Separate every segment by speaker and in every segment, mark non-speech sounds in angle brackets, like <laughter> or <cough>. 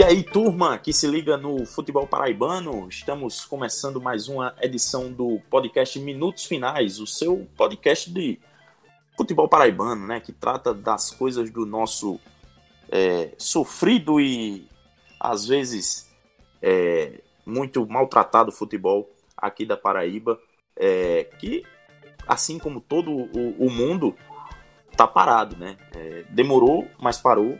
Speaker 1: E aí, turma que se liga no futebol paraibano, estamos começando mais uma edição do podcast Minutos Finais, o seu podcast de futebol paraibano, né, que trata das coisas do nosso é, sofrido e às vezes é, muito maltratado futebol aqui da Paraíba, é, que assim como todo o, o mundo tá parado, né? É, demorou, mas parou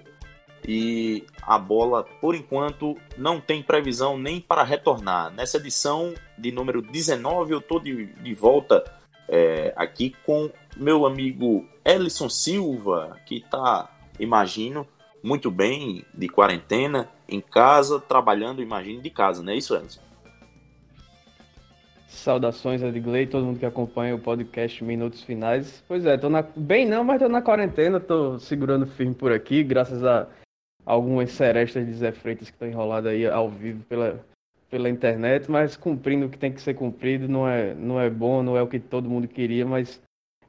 Speaker 1: e a bola, por enquanto, não tem previsão nem para retornar. Nessa edição de número 19, eu estou de, de volta é, aqui com meu amigo Ellison Silva, que está, imagino, muito bem de quarentena, em casa, trabalhando, imagino, de casa, não é isso, Ellison?
Speaker 2: Saudações, Edgley, todo mundo que acompanha o podcast Minutos Finais. Pois é, tô na... bem não, mas tô na quarentena, tô segurando firme por aqui, graças a algumas serestas de Zé Freitas que estão enroladas aí ao vivo pela, pela internet, mas cumprindo o que tem que ser cumprido, não é, não é bom, não é o que todo mundo queria, mas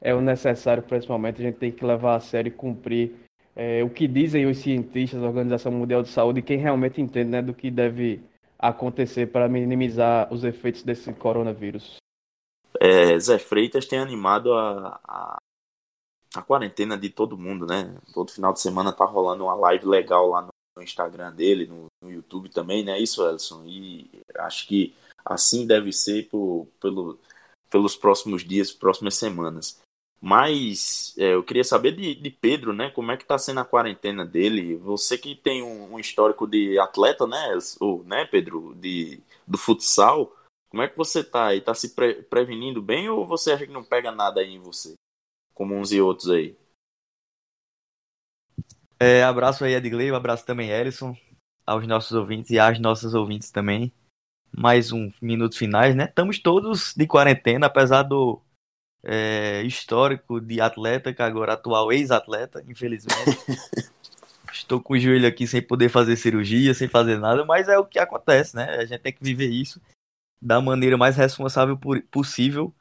Speaker 2: é o necessário para esse momento, a gente tem que levar a sério e cumprir é, o que dizem os cientistas da Organização Mundial de Saúde quem realmente entende né, do que deve acontecer para minimizar os efeitos desse coronavírus.
Speaker 1: É, Zé Freitas tem animado a, a, a quarentena de todo mundo, né? Todo final de semana tá rolando uma live legal lá no Instagram dele, no, no YouTube também, né? Isso, Elson. E acho que assim deve ser por, pelo, pelos próximos dias, próximas semanas. Mas é, eu queria saber de, de, Pedro, né? Como é que tá sendo a quarentena dele? Você que tem um, um histórico de atleta, né? Ou, né, Pedro? De, do futsal. Como é que você tá aí? Tá se pre prevenindo bem ou você acha que não pega nada aí em você? Como uns e outros aí.
Speaker 3: É, abraço aí, Edgley, um abraço também, Ellison, aos nossos ouvintes e às nossas ouvintes também. Mais um minuto finais, né? Estamos todos de quarentena, apesar do é, histórico de atleta, que agora atual ex-atleta, infelizmente. <laughs> Estou com o joelho aqui sem poder fazer cirurgia, sem fazer nada, mas é o que acontece, né? A gente tem que viver isso da maneira mais responsável possível.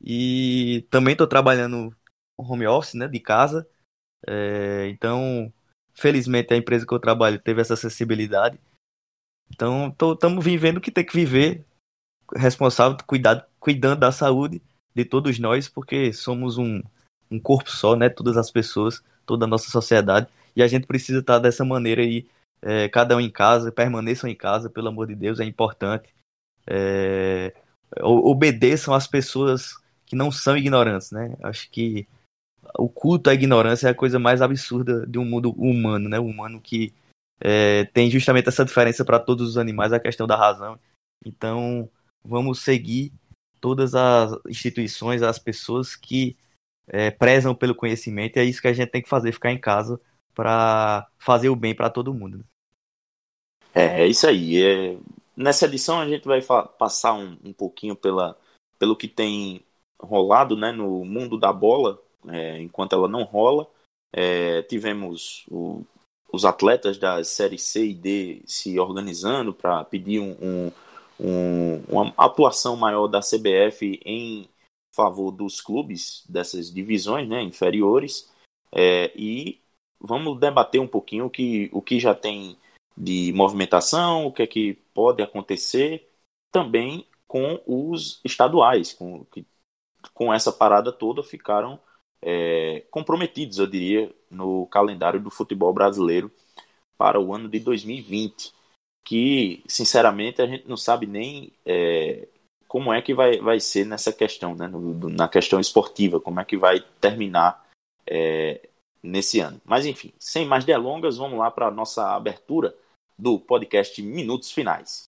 Speaker 3: E também estou trabalhando home office, né, de casa. É, então, felizmente a empresa que eu trabalho teve essa acessibilidade. Então, estamos vivendo o que tem que viver, responsável, cuidado, cuidando da saúde de todos nós, porque somos um, um corpo só, né? Todas as pessoas, toda a nossa sociedade, e a gente precisa estar dessa maneira aí, é, cada um em casa, permaneçam em casa, pelo amor de Deus, é importante. É, obedeçam as pessoas que não são ignorantes, né? Acho que o culto à ignorância é a coisa mais absurda de um mundo humano, né? O humano que é, tem justamente essa diferença para todos os animais, a questão da razão. Então, vamos seguir todas as instituições, as pessoas que é, prezam pelo conhecimento. E é isso que a gente tem que fazer, ficar em casa para fazer o bem para todo mundo. Né?
Speaker 1: É, é isso aí. É... Nessa edição a gente vai passar um, um pouquinho pela, pelo que tem rolado né, no mundo da bola, é, enquanto ela não rola. É, tivemos o, os atletas da série C e D se organizando para pedir um, um, um, uma atuação maior da CBF em favor dos clubes dessas divisões né, inferiores. É, e vamos debater um pouquinho o que, o que já tem de movimentação, o que é que pode acontecer também com os estaduais, com, que, com essa parada toda ficaram é, comprometidos, eu diria, no calendário do futebol brasileiro para o ano de 2020, que, sinceramente, a gente não sabe nem é, como é que vai, vai ser nessa questão, né, no, na questão esportiva, como é que vai terminar é, nesse ano. Mas, enfim, sem mais delongas, vamos lá para a nossa abertura do podcast Minutos Finais.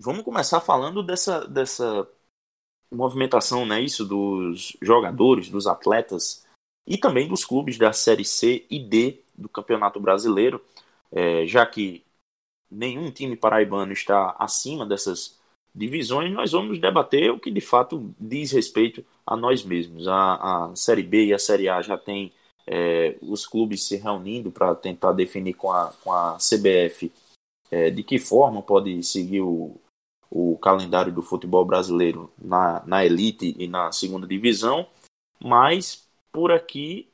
Speaker 1: vamos começar falando dessa, dessa movimentação, né, isso dos jogadores, dos atletas e também dos clubes da Série C e D do Campeonato Brasileiro, é, já que nenhum time paraibano está acima dessas divisões, nós vamos debater o que de fato diz respeito a nós mesmos. A, a Série B e a Série A já tem é, os clubes se reunindo para tentar definir com a, com a CBF é, de que forma pode seguir o, o calendário do futebol brasileiro na, na elite e na segunda divisão, mas por aqui,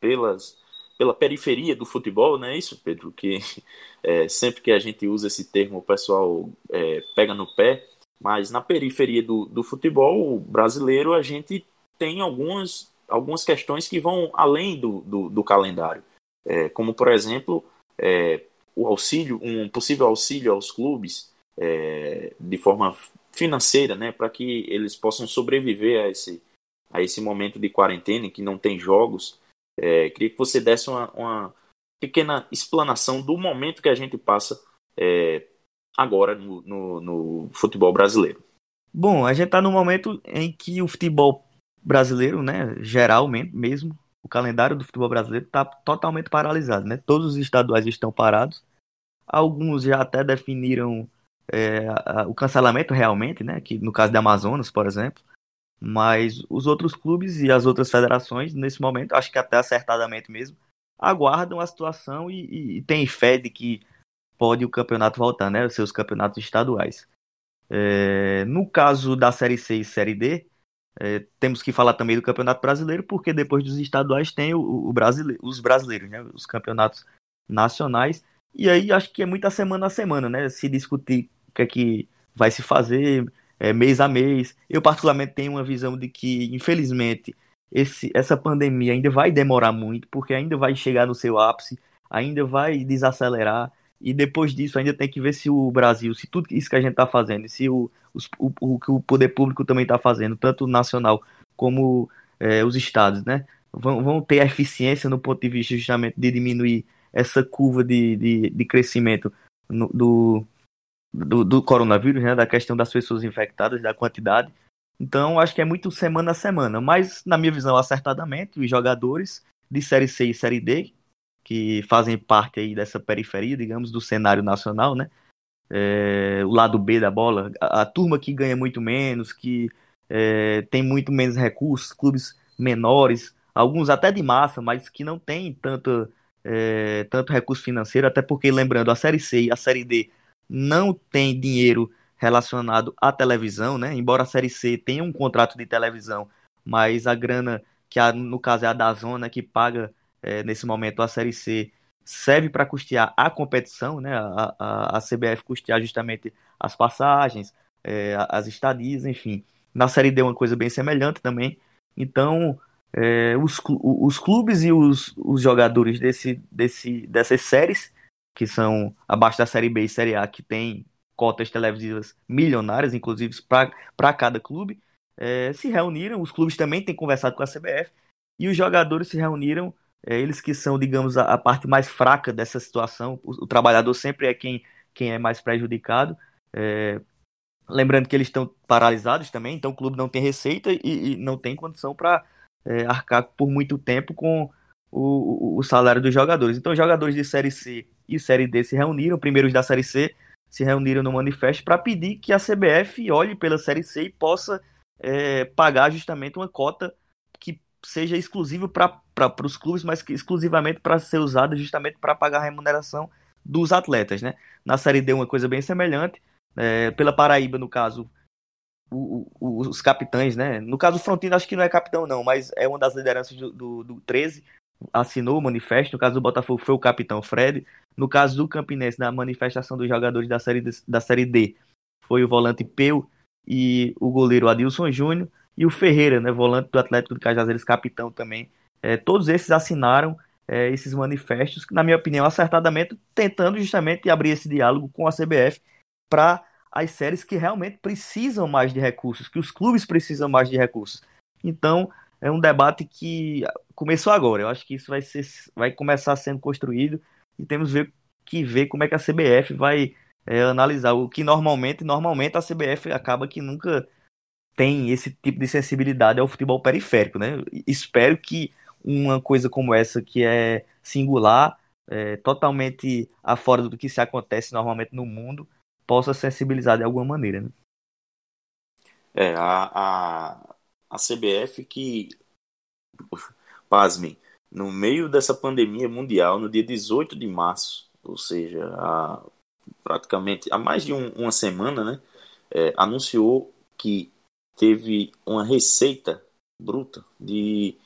Speaker 1: pelas, pela periferia do futebol, não é isso, Pedro? Que é, sempre que a gente usa esse termo, o pessoal é, pega no pé, mas na periferia do, do futebol brasileiro a gente tem algumas, algumas questões que vão além do, do, do calendário. É, como, por exemplo, é, o auxílio, um possível auxílio aos clubes é, de forma financeira, né, para que eles possam sobreviver a esse, a esse momento de quarentena em que não tem jogos. É, queria que você desse uma, uma, pequena explanação do momento que a gente passa é, agora no, no, no, futebol brasileiro.
Speaker 3: Bom, a gente está no momento em que o futebol brasileiro, né, geralmente mesmo, o calendário do futebol brasileiro está totalmente paralisado, né? Todos os estaduais estão parados. Alguns já até definiram é, o cancelamento realmente, né? Que no caso da Amazonas, por exemplo. Mas os outros clubes e as outras federações, nesse momento, acho que até acertadamente mesmo, aguardam a situação e, e, e têm fé de que pode o campeonato voltar, né? Os seus campeonatos estaduais. É, no caso da Série C e Série D, é, temos que falar também do Campeonato Brasileiro, porque depois dos estaduais tem o, o brasileiro, os brasileiros, né? Os campeonatos nacionais. E aí acho que é muita semana a semana, né? Se discutir que é que vai se fazer é, mês a mês. Eu particularmente tenho uma visão de que, infelizmente, esse, essa pandemia ainda vai demorar muito, porque ainda vai chegar no seu ápice, ainda vai desacelerar. E depois disso ainda tem que ver se o Brasil, se tudo isso que a gente está fazendo, se o, o, o, que o poder público também está fazendo, tanto nacional como é, os estados, né? Vão, vão ter eficiência no ponto de vista justamente de diminuir essa curva de, de, de crescimento no, do, do, do, coronavírus, né? Da questão das pessoas infectadas, da quantidade. Então, acho que é muito semana a semana. Mas, na minha visão, acertadamente, os jogadores de Série C e Série D, que fazem parte aí dessa periferia, digamos, do cenário nacional, né? É, o lado B da bola, a, a, turma que ganha muito menos, que é, tem muito menos recursos, clubes menores, alguns até de massa, mas que não tem tanto, é, tanto recurso financeiro, até porque, lembrando, a Série C e a Série D não tem dinheiro relacionado à televisão, né? Embora a Série C tenha um contrato de televisão, mas a grana que a, no caso é a da Zona que paga é, nesse momento a Série C, serve para custear a competição, né? A, a, a, CBF custear justamente as passagens, é, as estadias, enfim. Na Série D é uma coisa bem semelhante também. Então, é, os, os clubes e os, os jogadores desse, desse, dessas séries, que são abaixo da Série B e Série A, que tem cotas televisivas milionárias, inclusive para cada clube, é, se reuniram. Os clubes também têm conversado com a CBF e os jogadores se reuniram é, eles que são, digamos, a, a, parte mais fraca dessa situação. O, o, trabalhador sempre é quem, quem é mais prejudicado. É, lembrando que eles estão paralisados também, então o clube não tem receita e, e não tem condição para é, arcar por muito tempo com o, o, salário dos jogadores. Então, jogadores de Série C e Série D se reuniram, primeiros da Série C se reuniram no manifesto para pedir que a CBF olhe pela Série C e possa é, pagar justamente uma cota que seja exclusivo para os clubes, mas que exclusivamente para ser usada justamente para pagar a remuneração dos atletas, né? Na Série D uma coisa bem semelhante, é, pela Paraíba no caso o, o, os capitães, né? No caso o Frontino acho que não é capitão não, mas é uma das lideranças do, do, do 13, assinou o manifesto, no caso do Botafogo foi o capitão Fred, no caso do Campinense, na manifestação dos jogadores da série, da série D, foi o volante Peu e o goleiro Adilson Júnior, e o Ferreira, né, volante do Atlético de Cajazeiras, capitão também. É, todos esses assinaram é, esses manifestos, na minha opinião, acertadamente, tentando justamente abrir esse diálogo com a CBF para as séries que realmente precisam mais de recursos, que os clubes precisam mais de recursos. Então, é um debate que começou agora. Eu acho que isso vai, ser, vai começar sendo construído e temos ver, que ver como é que a CBF vai é, analisar o que normalmente, normalmente a CBF acaba que nunca tem esse tipo de sensibilidade ao futebol periférico, né? Espero que uma coisa como essa, que é singular, é, totalmente afora do que se acontece normalmente no mundo, possa sensibilizar de alguma maneira. Né?
Speaker 1: É, a, a, a CBF que, pasmem, no meio dessa pandemia mundial, no dia 18 de março, ou seja, há, praticamente há mais de um, uma semana, né, é, anunciou que teve uma receita bruta de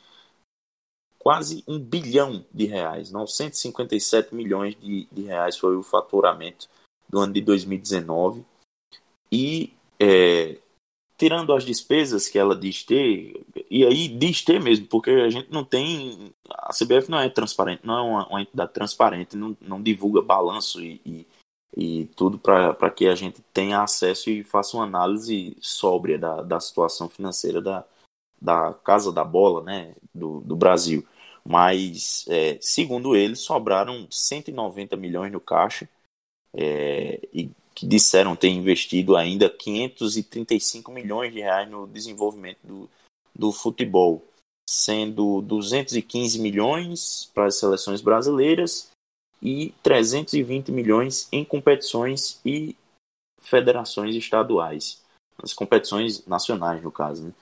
Speaker 1: quase um bilhão de reais, 957 milhões de, de reais foi o faturamento do ano de 2019 e é, tirando as despesas que ela diz ter, e aí diz ter mesmo, porque a gente não tem. A CBF não é transparente, não é uma, uma entidade transparente, não, não divulga balanço e, e, e tudo para que a gente tenha acesso e faça uma análise sóbria da, da situação financeira da, da Casa da Bola né, do, do Brasil. Mas, é, segundo eles, sobraram 190 milhões no caixa. É, e que disseram ter investido ainda 535 milhões de reais no desenvolvimento do, do futebol, sendo 215 milhões para as seleções brasileiras e 320 milhões em competições e federações estaduais, as competições nacionais no caso, né?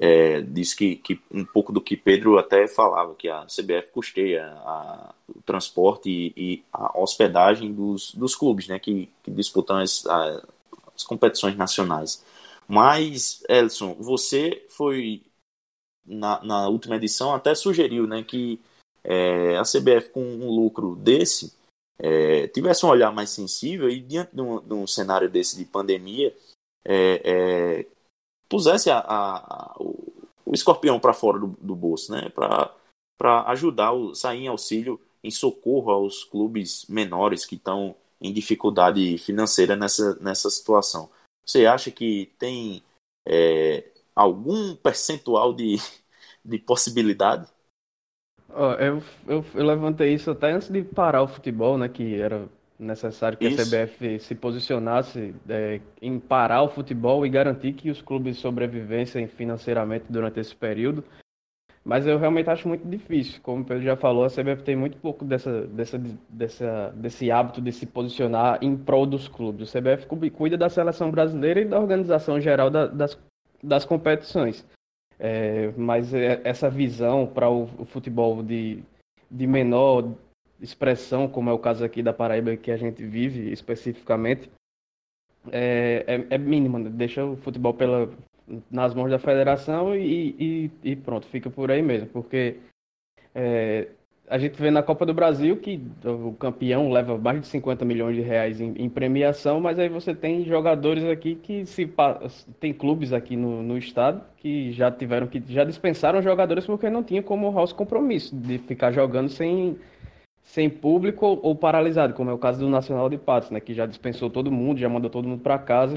Speaker 1: É, diz que, que, um pouco do que Pedro até falava, que a CBF custeia a, o transporte e, e, a hospedagem dos, dos clubes né, que, que disputam as, a, as competições nacionais. Mas, Elson, você foi na, na última edição até sugeriu né, que é, a CBF com um lucro desse é, tivesse um olhar mais sensível e diante de um, de um cenário desse de pandemia é, é pusesse a, a, a, o, o, escorpião para fora do, do, bolso, né? Para ajudar, o, sair em auxílio, em socorro aos clubes menores que estão em dificuldade financeira nessa, nessa situação. Você acha que tem é, algum percentual de, <laughs> de possibilidade?
Speaker 2: Oh, eu, eu, eu, levantei isso até antes de parar o futebol, né? Que era necessário que Isso. a CBF se posicionasse é, em parar o futebol e garantir que os clubes sobrevivessem financeiramente durante esse período. Mas eu realmente acho muito difícil. Como o Pedro já falou, a CBF tem muito pouco dessa, dessa, dessa, desse hábito de se posicionar em prol dos clubes. O CBF cuida da seleção brasileira e da organização geral da, das, das competições. É, mas é, essa visão para o, o futebol de, de menor expressão, como é o caso aqui da Paraíba que a gente vive especificamente, é, é, é mínima. Né? Deixa o futebol pela, nas mãos da federação e, e, e pronto, fica por aí mesmo. Porque é, a gente vê na Copa do Brasil que o campeão leva mais de 50 milhões de reais em, em premiação, mas aí você tem jogadores aqui que se tem clubes aqui no, no estado que já tiveram que já dispensaram jogadores porque não tinha como o compromisso de ficar jogando sem sem público ou, paralisado, como é o caso do Nacional de Patos, né, que já dispensou todo mundo, já mandou todo mundo para casa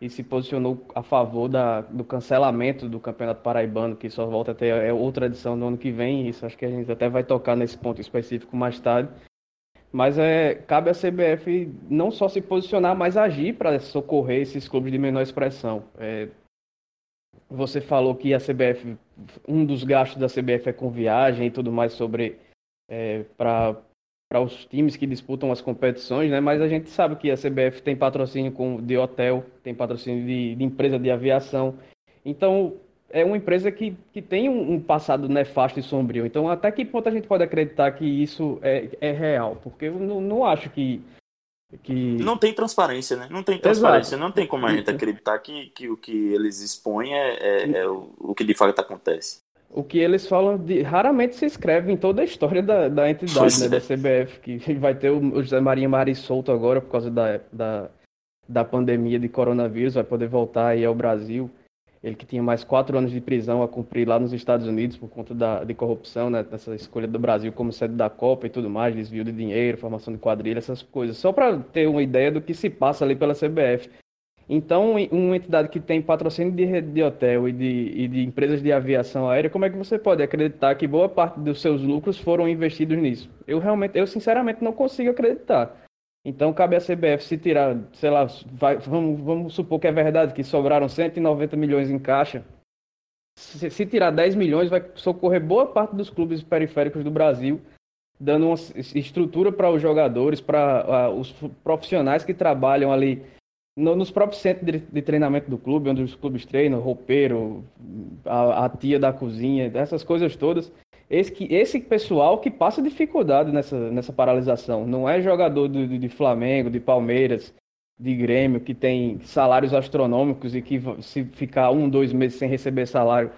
Speaker 2: e se posicionou a favor da, do cancelamento do Campeonato Paraibano, que só volta a ter é outra edição no ano que vem. Isso acho que a gente até vai tocar nesse ponto específico mais tarde. Mas é, cabe à CBF não só se posicionar, mas agir para socorrer esses clubes de menor expressão. É, você falou que a CBF, um dos gastos da CBF é com viagem e tudo mais sobre é, para para os times que disputam as competições, né? Mas a gente sabe que a CBF tem patrocínio com, de hotel, tem patrocínio de, de empresa de aviação. Então, é uma empresa que, que tem um, um, passado nefasto e sombrio. Então, até que ponto a gente pode acreditar que isso é, é real? Porque eu não, não acho que, que.
Speaker 1: Não tem transparência, né? Não tem transparência. Exato. Não tem como a gente acreditar que, que o que eles expõem é, é, é o, o que de fato acontece
Speaker 2: o que eles falam de, raramente se escreve em toda a história da, da entidade, né, é. da CBF, que vai ter o José Maria Mari solto agora por causa da, da, da pandemia de coronavírus, vai poder voltar aí ao Brasil. Ele que tinha mais quatro anos de prisão a cumprir lá nos Estados Unidos por conta da, de corrupção, né, dessa escolha do Brasil como sede da Copa e tudo mais, desvio de dinheiro, formação de quadrilha, essas coisas. Só para ter uma ideia do que se passa ali pela CBF. Então, uma entidade que tem patrocínio de rede de hotel e de, e de empresas de aviação aérea, como é que você pode acreditar que boa parte dos seus lucros foram investidos nisso? Eu realmente, eu sinceramente não consigo acreditar. Então, cabe à CBF se tirar, sei lá, vai, vamos, vamos supor que é verdade que sobraram 190 milhões em caixa. Se, se tirar 10 milhões, vai socorrer boa parte dos clubes periféricos do Brasil dando uma estrutura para os jogadores, para uh, os profissionais que trabalham ali no, nos próprios centros de, de, treinamento do clube, onde os clubes treinam, roupeiro, a, a tia da cozinha, essas coisas todas. Esse, esse pessoal que passa dificuldade nessa, nessa paralisação. Não é jogador de, de Flamengo, de Palmeiras, de Grêmio, que tem salários astronômicos e que se ficar um, dois meses sem receber salário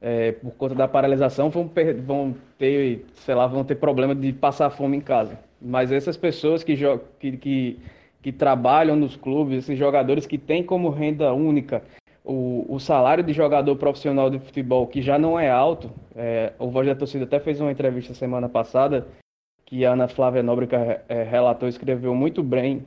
Speaker 2: é, por conta da paralisação vão, vão ter, sei lá, vão ter problema de passar fome em casa. Mas essas pessoas que, que, que, que trabalham nos clubes, esses jogadores que têm como renda única o, o salário de jogador profissional de futebol, que já não é alto, é, o Voz da Torcida até fez uma entrevista semana passada, que a Ana Flávia Nóbrega é, relatou, escreveu muito bem,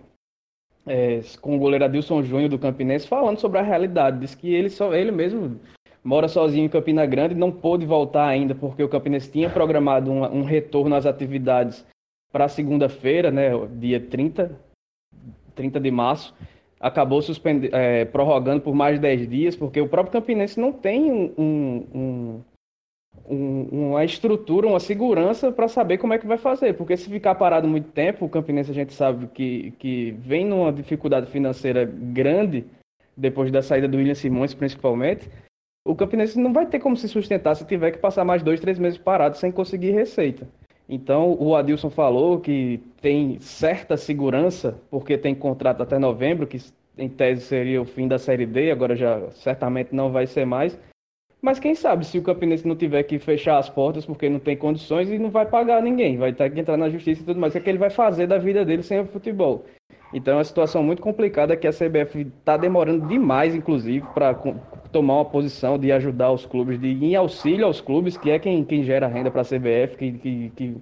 Speaker 2: é, com o goleiro Adilson Júnior do Campinense, falando sobre a realidade. Diz que ele, só, ele mesmo mora sozinho em Campina Grande, não pôde voltar ainda porque o Campinense tinha programado um, um retorno às atividades para segunda-feira, né, dia 30, 30 de março. Acabou é, prorrogando por mais de 10 dias, porque o próprio Campinense não tem um, um, um, uma estrutura, uma segurança para saber como é que vai fazer. Porque se ficar parado muito tempo, o Campinense a gente sabe que, que vem numa dificuldade financeira grande, depois da saída do William Simões, principalmente o Campinense não vai ter como se sustentar se tiver que passar mais dois, três meses parado sem conseguir receita. Então, o Adilson falou que tem certa segurança, porque tem contrato até novembro, que em tese seria o fim da Série D, agora já certamente não vai ser mais. Mas quem sabe se o Campinense não tiver que fechar as portas porque não tem condições e não vai pagar ninguém, vai ter que entrar na justiça e tudo mais, o que, é que ele vai fazer da vida dele sem o futebol? Então é uma situação muito complicada que a CBF está demorando demais, inclusive, para tomar uma posição de ajudar os clubes, de ir em auxílio aos clubes, que é quem, quem gera renda para a CBF, que, que, que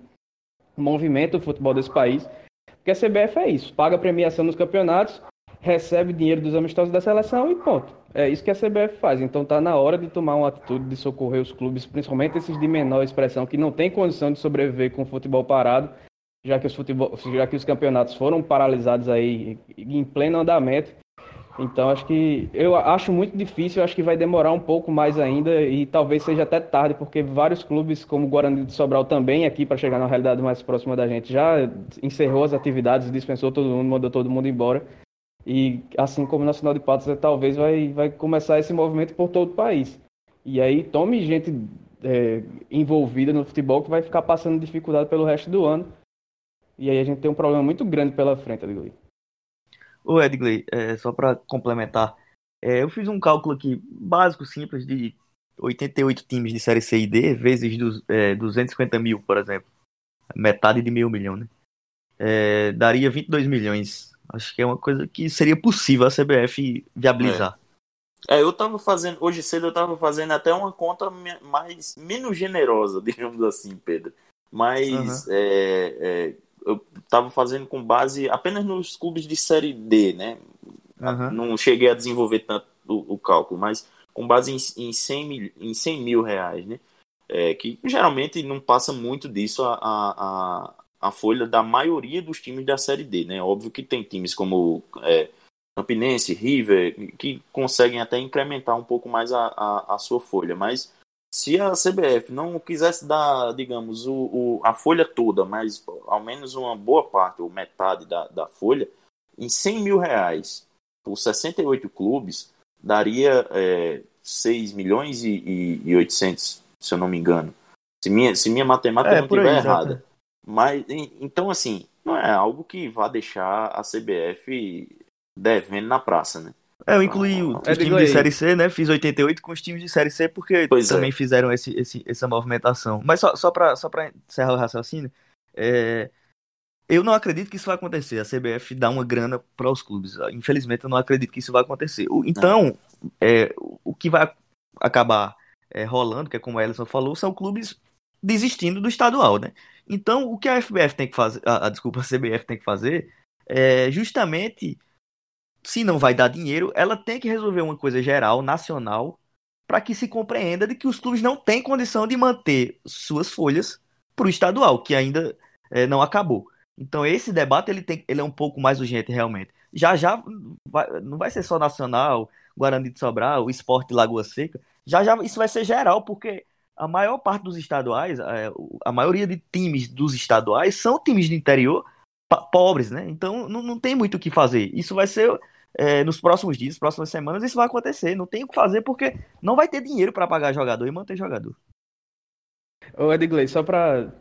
Speaker 2: movimenta o futebol desse país. Porque a CBF é isso, paga premiação nos campeonatos, recebe dinheiro dos amistosos da seleção e ponto. É isso que a CBF faz. Então está na hora de tomar uma atitude de socorrer os clubes, principalmente esses de menor expressão, que não têm condição de sobreviver com o futebol parado, já que os, futebol, já que os campeonatos foram paralisados aí em pleno andamento então acho que eu acho muito difícil, acho que vai demorar um pouco mais ainda e talvez seja até tarde, porque vários clubes como o Guarani de Sobral também aqui para chegar na realidade mais próxima da gente já encerrou as atividades, dispensou todo mundo, mandou todo mundo embora. E assim como o Nacional de Patos, talvez vai, vai começar esse movimento por todo o país. E aí tome gente é, envolvida no futebol que vai ficar passando dificuldade pelo resto do ano. E aí a gente tem um problema muito grande pela frente, Adilho.
Speaker 3: Ô Edgley, é, só para complementar, é, eu fiz um cálculo aqui básico, simples, de 88 times de Série C e D, vezes do, é, 250 mil, por exemplo. Metade de meio milhão, né? É, daria 22 milhões. Acho que é uma coisa que seria possível a CBF viabilizar.
Speaker 1: É. é, eu tava fazendo, hoje cedo eu tava fazendo até uma conta mais, menos generosa, <laughs> digamos assim, Pedro. Mas uhum. é, é eu estava fazendo com base apenas nos clubes de série D, né? Uhum. Não cheguei a desenvolver tanto o, o cálculo, mas com base em, em, 100 mil, em 100 mil reais, né? É, que geralmente não passa muito disso a, a, a, folha da maioria dos times da série D, né? Óbvio que tem times como é, Campinense, River, que conseguem até incrementar um pouco mais a, a, a sua folha, mas se a CBF não quisesse dar, digamos, o, o, a folha toda, mas ao menos uma boa parte, ou metade da, da folha, em 100 mil reais por 68 clubes, daria é, 6 milhões e, e, e 800, se eu não me engano. Se minha, se minha matemática é, não estiver errada. Mas, então, assim, não é algo que vá deixar a CBF devendo na praça, né?
Speaker 3: É, eu incluí os é times de Série C, né? Fiz 88 com os times de Série C porque pois é. também é. fizeram esse, esse, essa movimentação. Mas só, só para só pra encerrar o raciocínio, é... eu não acredito que isso vai acontecer. A CBF dá uma grana para os clubes. Infelizmente, eu não acredito que isso vai acontecer. Então, é, o que vai acabar é, rolando, que é como a Ellison falou, são clubes desistindo do estadual, né? Então, o que a FBF tem que fazer, a, a desculpa, a CBF tem que fazer é justamente se não vai dar dinheiro, ela tem que resolver uma coisa geral, nacional, para que se compreenda de que os clubes não têm condição de manter suas folhas para o estadual, que ainda é, não acabou. Então esse debate ele, tem, ele é um pouco mais urgente realmente. Já já vai, não vai ser só nacional, Guarani de Sobral, o Esporte Lagoa Seca. Já já isso vai ser geral, porque a maior parte dos estaduais, a, a maioria de times dos estaduais são times de interior pobres, né? Então não, não tem muito o que fazer. Isso vai ser é, nos próximos dias, próximas semanas, isso vai acontecer. Não tem o que fazer porque não vai ter dinheiro para pagar jogador e manter jogador.
Speaker 2: Ô Edgley, só para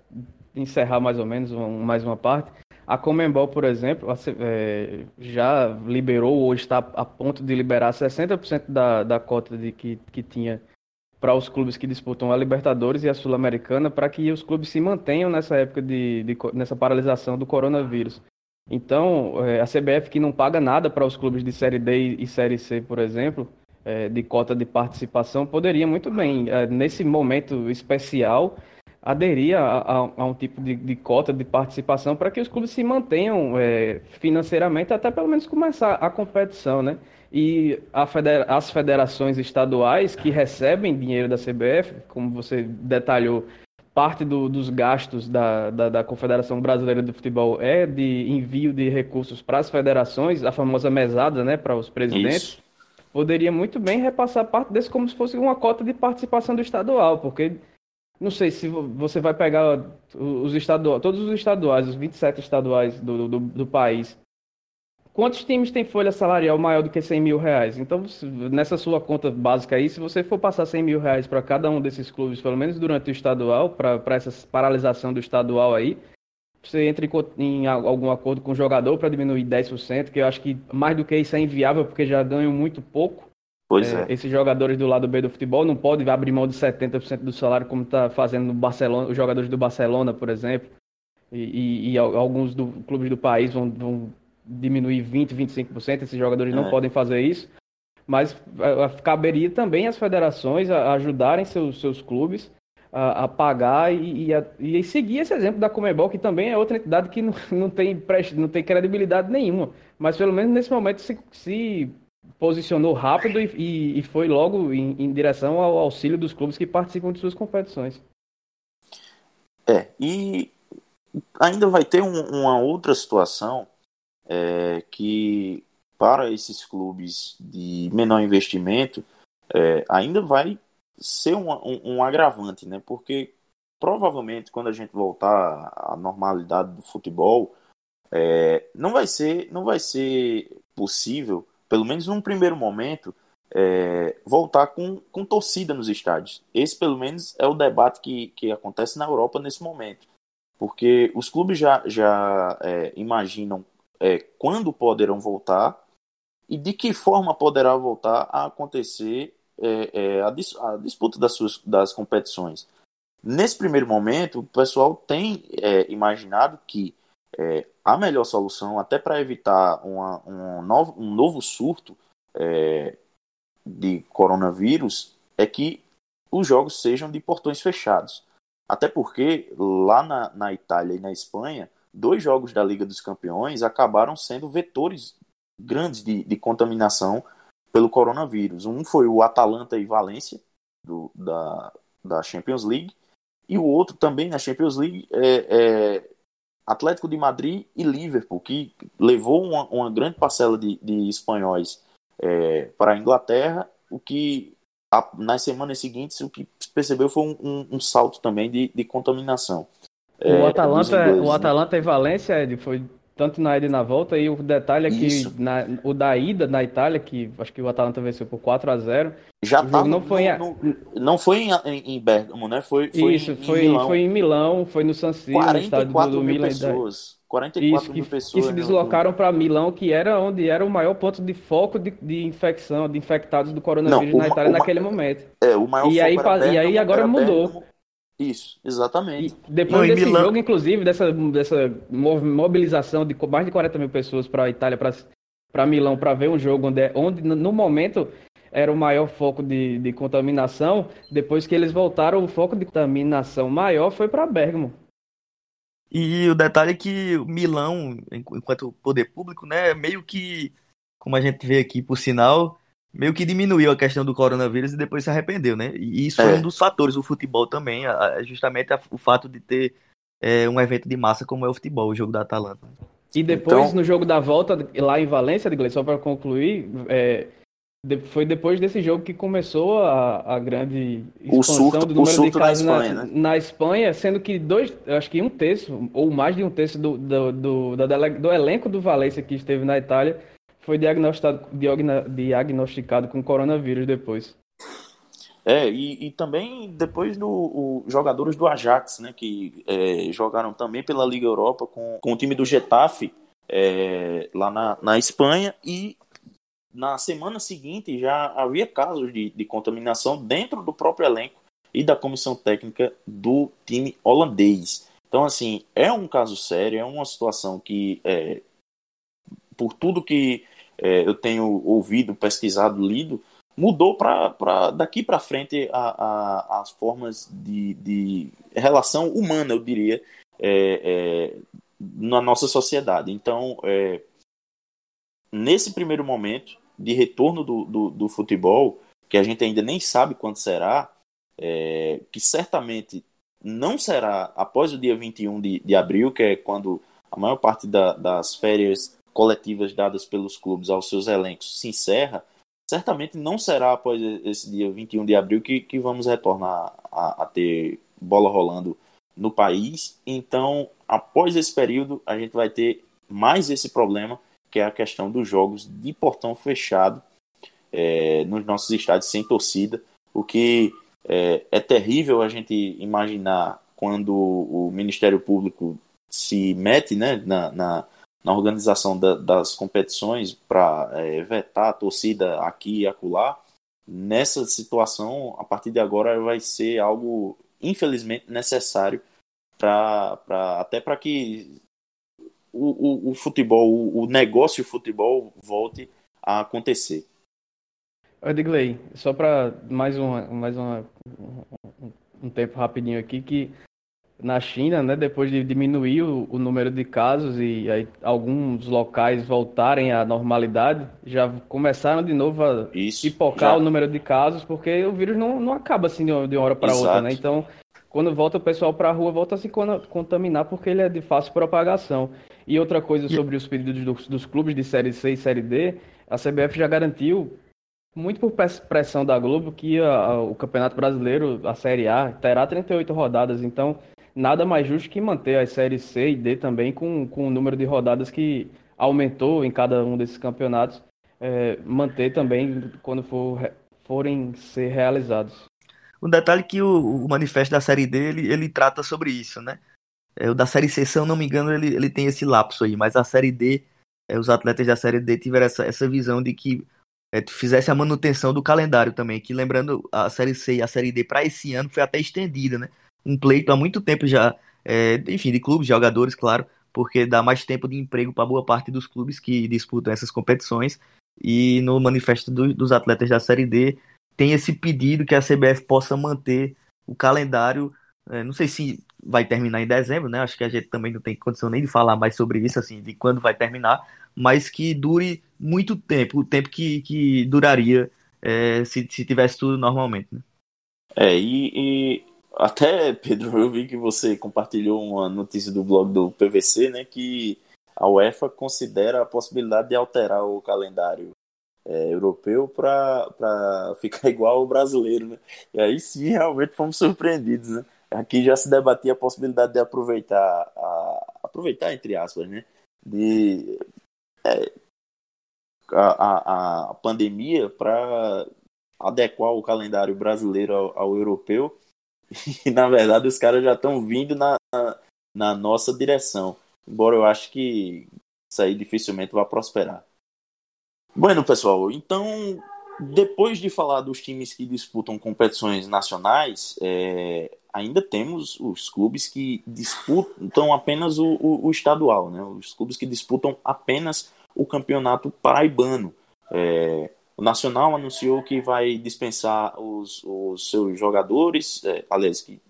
Speaker 2: encerrar mais ou menos um, mais uma parte, a Comembol, por exemplo, é, já liberou ou está a ponto de liberar 60% da, da cota de que, que tinha para os clubes que disputam a Libertadores e a Sul-Americana para que os clubes se mantenham nessa época de, de nessa paralisação do coronavírus. Então, é, a CBF que não paga nada para os clubes de Série D e Série C, por exemplo, é, de cota de participação, poderia muito bem, é, nesse momento especial, aderir a, a, a um tipo de, de, cota de participação para que os clubes se mantenham financeiramente até pelo menos começar a competição, né? E federa as federações estaduais que recebem dinheiro da CBF, como você detalhou, parte do, dos gastos da, da, da, Confederação Brasileira de Futebol é de envio de recursos para as federações, a famosa mesada, né, para os presidentes. Isso. Poderia muito bem repassar parte desse como se fosse uma cota de participação do estadual, porque não sei se você vai pegar os estaduais, todos os estaduais, os 27 estaduais do, do, do país, quantos times tem folha salarial maior do que 100 mil reais? Então, nessa sua conta básica aí, se você for passar 100 mil reais para cada um desses clubes, pelo menos durante o estadual, para essa paralisação do estadual aí, você entra em, em algum acordo com o jogador para diminuir 10%, que eu acho que mais do que isso é inviável, porque já ganham muito pouco.
Speaker 1: Pois é, é.
Speaker 2: Esses jogadores do lado B do futebol não podem abrir mão de 70% do salário, como está fazendo no Barcelona, os jogadores do Barcelona, por exemplo. E, e, e alguns do, clubes do país vão, vão diminuir 20%, 25%, esses jogadores não é. podem fazer isso. Mas caberia também às federações a ajudarem seus, seus clubes a, a pagar e, e, a, e, seguir esse exemplo da Comebol, que também é outra entidade que não, <laughs> não, tem, não tem credibilidade nenhuma. Mas pelo menos nesse momento se, se posicionou rápido e, e foi logo em, em, direção ao auxílio dos clubes que participam de suas competições.
Speaker 1: É, e ainda vai ter um, uma outra situação é, que para esses clubes de menor investimento é, ainda vai ser um, um, um, agravante, né? Porque provavelmente quando a gente voltar à normalidade do futebol, é, não vai ser não vai ser possível, pelo menos num primeiro momento, é, voltar com, com torcida nos estádios. Esse, pelo menos, é o debate que, que acontece na Europa nesse momento. Porque os clubes já, já é, imaginam é, quando poderão voltar e de que forma poderá voltar a acontecer é, é, a, dis a, disputa das, suas, das competições. Nesse primeiro momento, o pessoal tem é, imaginado que é, a melhor solução, até para evitar uma, um, novo, um novo surto é, de coronavírus, é que os jogos sejam de portões fechados. Até porque lá na, na Itália e na Espanha, dois jogos da Liga dos Campeões acabaram sendo vetores grandes de, de contaminação pelo coronavírus. Um foi o Atalanta e Valência, do, da, da Champions League, e o outro também na Champions League é, é Atlético de Madrid e Liverpool, que levou uma, uma grande parcela de, de espanhóis é, para a Inglaterra, o que a, nas semanas seguintes o que percebeu foi um, um, um salto também de, de contaminação.
Speaker 2: É, o, Atalanta, ingleses, o né? Atalanta né? e Valência, Ed, foi tanto na ida e na volta, e o detalhe é que na, o da ida na Itália, que acho que o Atalanta venceu por 4 a 0
Speaker 1: Já tá não foi no, no, não foi em, em Bergamo, né? Foi, foi
Speaker 2: Isso, em, foi, em foi em Milão, foi no San Siro, no estádio do, do Milan.
Speaker 1: Pessoas. 44 Isso,
Speaker 2: mil
Speaker 1: que, pessoas.
Speaker 2: Que se deslocaram para Milão, que era onde era o maior ponto de foco de, de infecção, de infectados do coronavírus não, na Itália uma, naquele momento.
Speaker 1: É, o maior
Speaker 2: e aí, Bergamo, e aí agora mudou. Bergamo,
Speaker 1: isso, exatamente.
Speaker 2: E depois Não, desse Milan... jogo, inclusive, dessa, dessa mobilização de mais de 40 mil pessoas para a Itália, para Milão, para ver um jogo onde, onde, no momento, era o maior foco de, de contaminação, depois que eles voltaram, o foco de contaminação maior foi para Bergamo.
Speaker 3: E o detalhe é que Milão, enquanto poder público, né, meio que, como a gente vê aqui por sinal, meio que diminuiu a questão do coronavírus e depois se arrependeu, né? E isso é. foi um dos fatores, o futebol também, justamente o fato de ter é, um evento de massa como é o futebol, o jogo da Atalanta.
Speaker 2: E depois, então... no jogo da volta, lá em Valência, só para concluir, é, foi depois desse jogo que começou a, a grande
Speaker 1: expansão surto, do número de casos
Speaker 2: na Espanha, na, né? na, Espanha, sendo que dois, acho que um terço, ou mais de um terço do, do, do, do, do elenco do Valência que esteve na Itália foi diagnosticado, diagnosticado com coronavírus depois.
Speaker 1: É, e, e também depois do jogadores do Ajax, né, que é, jogaram também pela Liga Europa com, com o time do Getafe é, lá na, na Espanha e na semana seguinte já havia casos de, de contaminação dentro do próprio elenco e da comissão técnica do time holandês. Então, assim, é um caso sério, é uma situação que, é, por tudo que é, eu tenho ouvido, pesquisado, lido, mudou para daqui para frente a, a, as formas de, de, relação humana, eu diria, é, é, na nossa sociedade. Então, é, nesse primeiro momento de retorno do, do, do, futebol, que a gente ainda nem sabe quando será, é, que certamente não será após o dia 21 de, de abril, que é quando a maior parte da, das férias coletivas dadas pelos clubes aos seus elencos se encerra, certamente não será após esse dia 21 de abril que, que vamos retornar a, a ter bola rolando no país. Então, após esse período, a gente vai ter mais esse problema, que é a questão dos jogos de portão fechado é, nos nossos estádios sem torcida, o que é, é terrível a gente imaginar quando o Ministério Público se mete né, na, na na organização da, das competições para é, vetar a torcida aqui e acolá, nessa situação, a partir de agora, vai ser algo, infelizmente, necessário para até para que o, o, o, futebol, o, o negócio futebol volte a acontecer.
Speaker 2: Edgley, só para mais, uma, mais uma, um, um tempo rapidinho aqui, que na China, né, depois de diminuir o, o, número de casos e aí, alguns locais voltarem à normalidade, já começaram de novo a Isso, pipocar já. o número de casos, porque o vírus não, não acaba assim de uma hora para outra, né? Então, quando volta o pessoal para a rua, volta a se contaminar porque ele é de fácil propagação. E outra coisa sobre os pedidos dos, dos clubes de Série C e Série D, a CBF já garantiu muito por pressão da Globo que a, a, o Campeonato Brasileiro, a Série A, terá 38 rodadas. Então, nada mais justo que manter as séries C e D também com, com o número de rodadas que aumentou em cada um desses campeonatos, é, manter também quando for, forem ser realizados.
Speaker 3: Um detalhe que o, o manifesto da série D ele, ele trata sobre isso, né? É, o da série C, se eu não me engano, ele, ele tem esse lapso aí, mas a série D, é, os atletas da série D tiveram essa, essa visão de que é, fizesse a manutenção do calendário também, que lembrando a série C e a série D para esse ano foi até estendida, né? Um pleito há muito tempo já, é, enfim, de clubes, de jogadores, claro, porque dá mais tempo de emprego para boa parte dos clubes que disputam essas competições. E no manifesto do, dos atletas da Série D tem esse pedido que a CBF possa manter o calendário. É, não sei se vai terminar em dezembro, né? Acho que a gente também não tem condição nem de falar mais sobre isso, assim, de quando vai terminar, mas que dure muito tempo, o tempo que, que duraria é, se, se tivesse tudo normalmente. Né?
Speaker 1: É, e, e até, Pedro, eu vi que você compartilhou uma notícia do blog do PVC, né, que a UEFA considera a possibilidade de alterar o calendário é, europeu para ficar <laughs> igual ao brasileiro, né? E aí sim, realmente fomos surpreendidos, né? Aqui já se debatia a possibilidade de aproveitar, a, aproveitar entre aspas, né? De é, a, a, a pandemia para adequar o calendário brasileiro ao, ao europeu <laughs> E na verdade os caras já estão vindo na, na nossa direção. Embora eu acho que isso aí dificilmente vai prosperar. Bueno, pessoal, então depois de falar dos times que disputam competições nacionais, é, ainda temos os clubes que disputam apenas o, o, o, estadual, né? Os clubes que disputam apenas o campeonato paraibano. É, o Nacional anunciou que vai dispensar os, os seus jogadores, é, aliás, que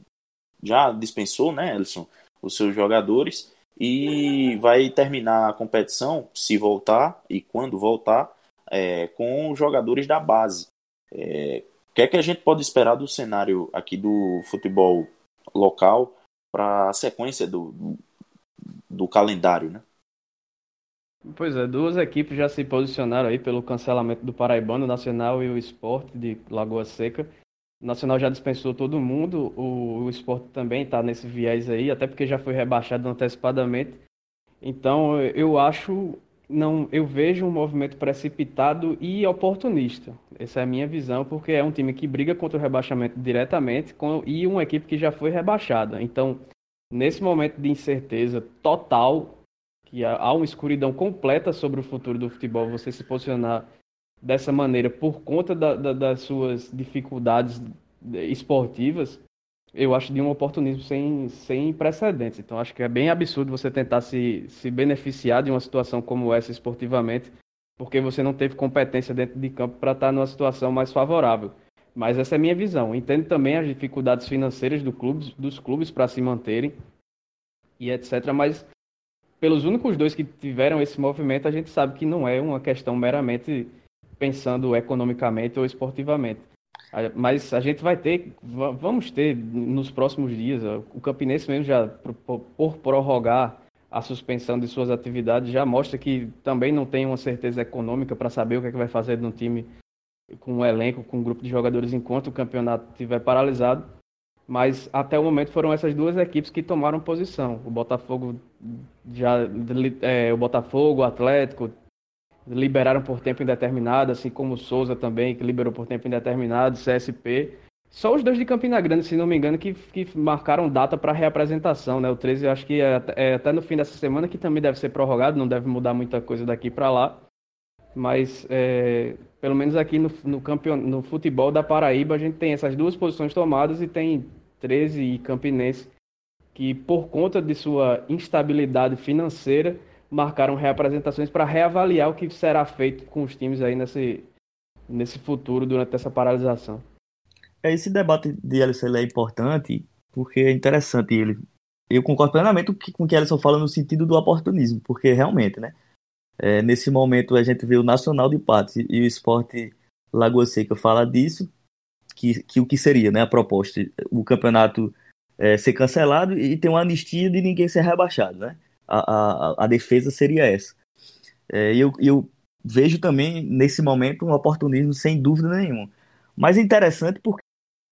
Speaker 1: já dispensou, né, Elson, os seus jogadores e vai terminar a competição, se voltar e quando voltar, é, com os jogadores da base. É, o que é que a gente pode esperar do cenário aqui do futebol local para a sequência do, do, do calendário, né?
Speaker 2: Pois é, duas equipes já se posicionaram aí pelo cancelamento do Paraibano, Nacional e o Esporte de Lagoa Seca. O Nacional já dispensou todo mundo, o, o Esporte também está nesse viés aí, até porque já foi rebaixado antecipadamente. Então eu acho, não, eu vejo um movimento precipitado e oportunista. Essa é a minha visão, porque é um time que briga contra o rebaixamento diretamente com, e uma equipe que já foi rebaixada. Então, nesse momento de incerteza total, que há uma escuridão completa sobre o futuro do futebol, você se posicionar dessa maneira por conta da, da, das suas dificuldades esportivas, eu acho de um oportunismo sem, sem precedentes. Então acho que é bem absurdo você tentar se, se beneficiar de uma situação como essa esportivamente, porque você não teve competência dentro de campo para estar numa situação mais favorável. Mas essa é a minha visão. Entendo também as dificuldades financeiras do clube, dos clubes para se manterem e etc. Mas pelos únicos dois que tiveram esse movimento, a gente sabe que não é uma questão meramente pensando economicamente ou esportivamente. Mas a gente vai ter, vamos ter nos próximos dias, o Campinense mesmo já, por prorrogar a suspensão de suas atividades, já mostra que também não tem uma certeza econômica para saber o que, é que vai fazer no time com um elenco, com um grupo de jogadores enquanto o campeonato estiver paralisado. Mas até o momento foram essas duas equipes que tomaram posição. O Botafogo já é, o Botafogo, o Atlético liberaram por tempo indeterminado, assim como o Souza também, que liberou por tempo indeterminado, CSP. Só os dois de Campina Grande, se não me engano, que, que marcaram data para reapresentação, né? O 13 eu acho que é, é, até no fim dessa semana, que também deve ser prorrogado, não deve mudar muita coisa daqui para lá. Mas é, pelo menos aqui no, no, campeon... no futebol da Paraíba a gente tem essas duas posições tomadas e tem 13 e Campinense, que por conta de sua instabilidade financeira, marcaram reapresentações para reavaliar o que será feito com os times aí nesse, nesse futuro durante essa paralisação.
Speaker 3: É, esse debate de LCL é importante porque é interessante ele. Eu concordo plenamente com o que Alisson fala no sentido do oportunismo, porque realmente, né? É, nesse momento a gente vê o Nacional de Patos e o Esporte Lagoa Seca fala disso, que, que o que seria né, a proposta, o campeonato é, ser cancelado e ter uma anistia de ninguém ser rebaixado, né? A, a, a defesa seria essa. É, eu, eu vejo também nesse momento um oportunismo sem dúvida nenhuma. Mas é interessante porque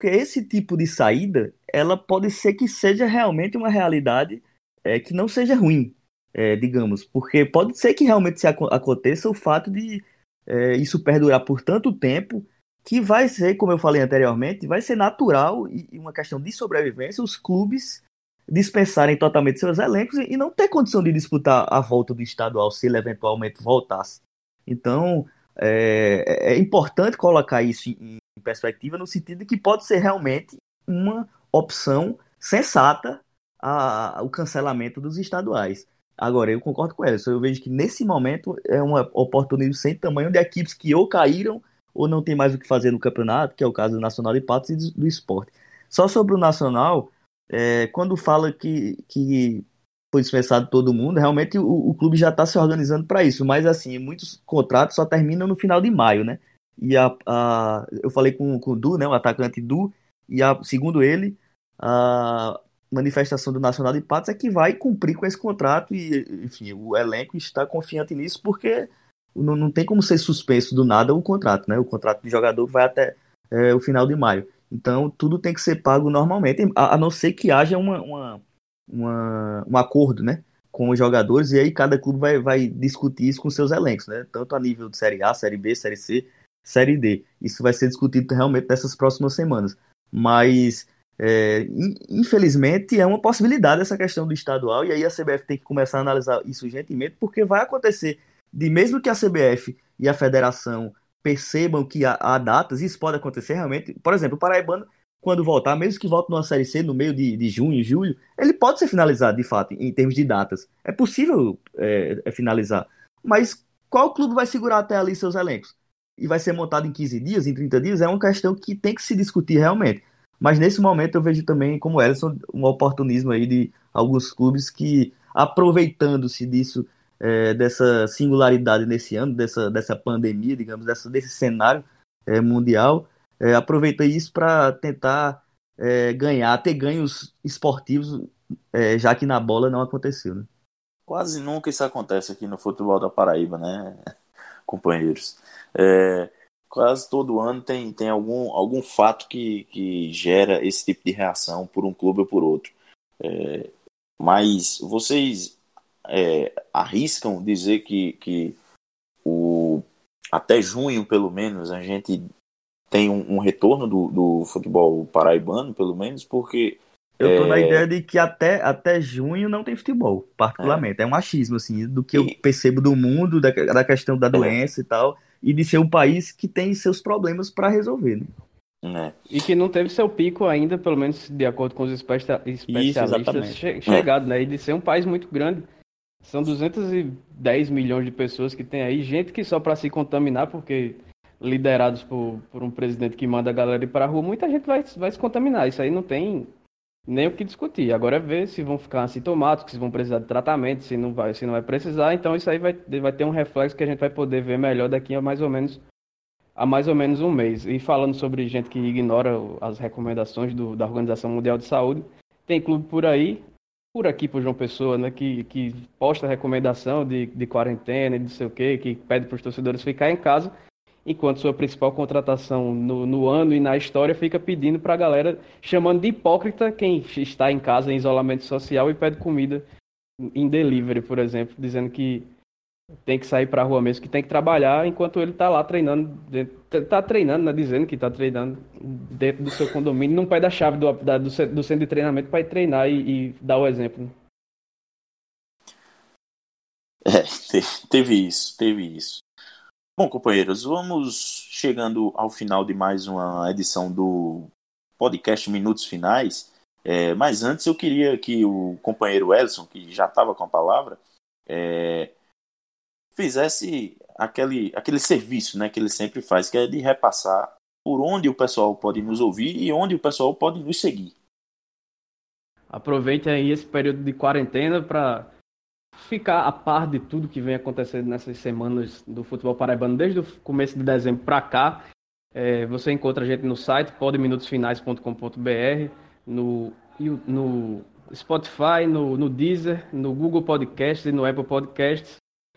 Speaker 3: esse tipo de saída, ela pode ser que seja realmente uma realidade é, que não seja ruim, é, digamos, porque pode ser que realmente aconteça o fato de é, isso perdurar por tanto tempo que vai ser, como eu falei anteriormente, vai ser natural e uma questão de sobrevivência os clubes dispensarem totalmente seus elencos e não ter condição de disputar a volta do estadual se ele eventualmente voltasse. Então, é, é importante colocar isso em perspectiva no sentido de que pode ser realmente uma opção sensata a, a, o cancelamento dos estaduais. Agora, eu concordo com ela. Eu vejo que nesse momento é uma oportunidade sem tamanho de equipes que ou caíram ou não tem mais o que fazer no campeonato, que é o caso do Nacional de Patos e do, esporte. Só sobre o Nacional, é, quando fala que, que foi dispensado todo mundo, realmente o, o clube já está se organizando para isso, mas assim, muitos contratos só terminam no final de maio, né? E a, a, eu falei com, com o Du, né, o atacante Du, e a, segundo ele, a manifestação do Nacional de Patos é que vai cumprir com esse contrato e, enfim, o elenco está confiante nisso porque não, não tem como ser suspenso do nada o contrato, né? O contrato de jogador vai até é, o final de maio. Então, tudo tem que ser pago normalmente, a, a não ser que haja uma, uma, uma, um acordo, né? Com os jogadores, e aí cada clube vai, vai discutir isso com seus elencos, né? Tanto a nível de Série A, Série B, Série C, Série D. Isso vai ser discutido realmente nessas próximas semanas. Mas, é, infelizmente, é uma possibilidade essa questão do estadual, e aí a CBF tem que começar a analisar isso urgentemente, porque vai acontecer de mesmo que a CBF e a federação percebam que há, há datas, isso pode acontecer realmente. Por exemplo, o Paraibano, quando voltar, mesmo que volte numa Série C no meio de, de junho, julho, ele pode ser finalizado, de fato, em, em termos de datas. É possível é, é finalizar. Mas qual clube vai segurar até ali seus elencos? E vai ser montado em 15 dias, em 30 dias? É uma questão que tem que se discutir realmente. Mas nesse momento eu vejo também, como Ellison, um oportunismo aí de alguns clubes que, aproveitando-se disso, é, dessa singularidade nesse ano, dessa, dessa pandemia, digamos, dessa, desse cenário é, mundial, é, aproveita isso para tentar é, ganhar, ter ganhos esportivos, é, já que na bola não aconteceu. Né?
Speaker 1: quase nunca isso acontece aqui no futebol da Paraíba, né, <laughs> companheiros? É, quase todo ano tem, tem algum, algum fato que, que gera esse tipo de reação por um clube ou por outro. Mas vocês é, arriscam dizer que, que o, até junho, pelo menos, a gente tem um, um retorno do, do futebol paraibano, pelo menos, porque
Speaker 3: eu tô é... na ideia de que até, até junho não tem futebol, particularmente. É, é um machismo, assim, do que e... eu percebo do mundo, da, da questão da é. doença é. e tal, e de ser um país que tem seus problemas para resolver, né?
Speaker 2: É. E que não teve seu pico ainda, pelo menos de acordo com os especialistas, che chegado, né? E de ser um país muito grande. São 210 milhões de pessoas que tem aí, gente que só para se contaminar, porque liderados por, por um presidente que manda a galera ir pra rua, muita gente vai, vai se contaminar. Isso aí não tem nem o que discutir. Agora é ver se vão ficar assintomáticos, se vão precisar de tratamento, se não vai, se não vai precisar. Então isso aí vai, vai ter um reflexo que a gente vai poder ver melhor daqui a mais ou menos a mais ou menos um mês. E falando sobre gente que ignora as recomendações do, da Organização Mundial de Saúde, tem clube por aí, por aqui por João Pessoa, né, que, que posta recomendação de, de quarentena e não sei o quê, que pede para os torcedores ficar em casa enquanto sua principal contratação no, no ano e na história fica pedindo para a galera, chamando de hipócrita quem está em casa em isolamento social e pede comida em delivery, por exemplo, dizendo que tem que sair para a rua mesmo, que tem que trabalhar enquanto ele está lá treinando, está treinando, né, dizendo que está treinando dentro do seu condomínio, não pede a chave do, da, do, centro de treinamento para ir treinar e, e, dar o exemplo.
Speaker 1: É, teve isso, teve isso. Bom, companheiros, vamos chegando ao final de mais uma edição do podcast Minutos Finais. É, mas antes eu queria que o companheiro Elson, que já estava com a palavra, é, fizesse aquele, aquele serviço né, que ele sempre faz, que é de repassar por onde o pessoal pode nos ouvir e onde o pessoal pode nos seguir.
Speaker 2: Aproveite aí esse período de quarentena para ficar a par de tudo que vem acontecendo nessas semanas do futebol paraibano, desde o começo de dezembro para cá. É, você encontra a gente no site podeminutosfinais.com.br, no, no Spotify, no, no Deezer, no Google Podcasts e no Apple Podcasts.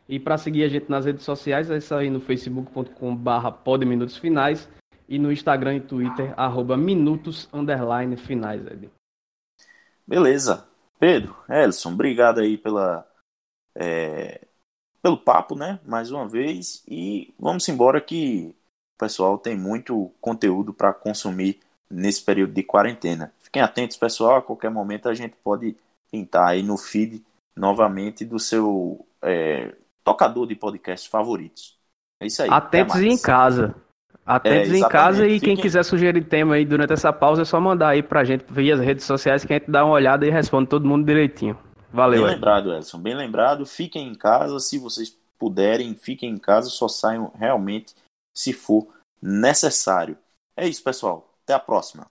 Speaker 2: E para seguir a gente nas redes sociais, é isso aí no facebook.com.br podeminutosfinais e no Instagram e Twitter, arroba minutos, finais.
Speaker 1: Beleza. Pedro, Elson, obrigado aí pela é, pelo papo, né? Mais uma vez. E vamos embora que o pessoal tem muito conteúdo para consumir nesse período de quarentena. Fiquem atentos, pessoal. A qualquer momento a gente pode pintar aí no feed novamente do seu é, tocador de podcast favoritos. É isso aí.
Speaker 2: Atentos em casa. Atentos é, em casa e Fiquem... quem quiser sugerir tema aí durante essa pausa é só mandar aí pra gente via as redes sociais que a gente dá uma olhada e responde todo mundo direitinho. Valeu.
Speaker 1: Bem lembrado, Edson. Bem lembrado. Fiquem em casa, se vocês puderem, fiquem em casa, só saiam realmente se for necessário. É isso, pessoal. Até a próxima.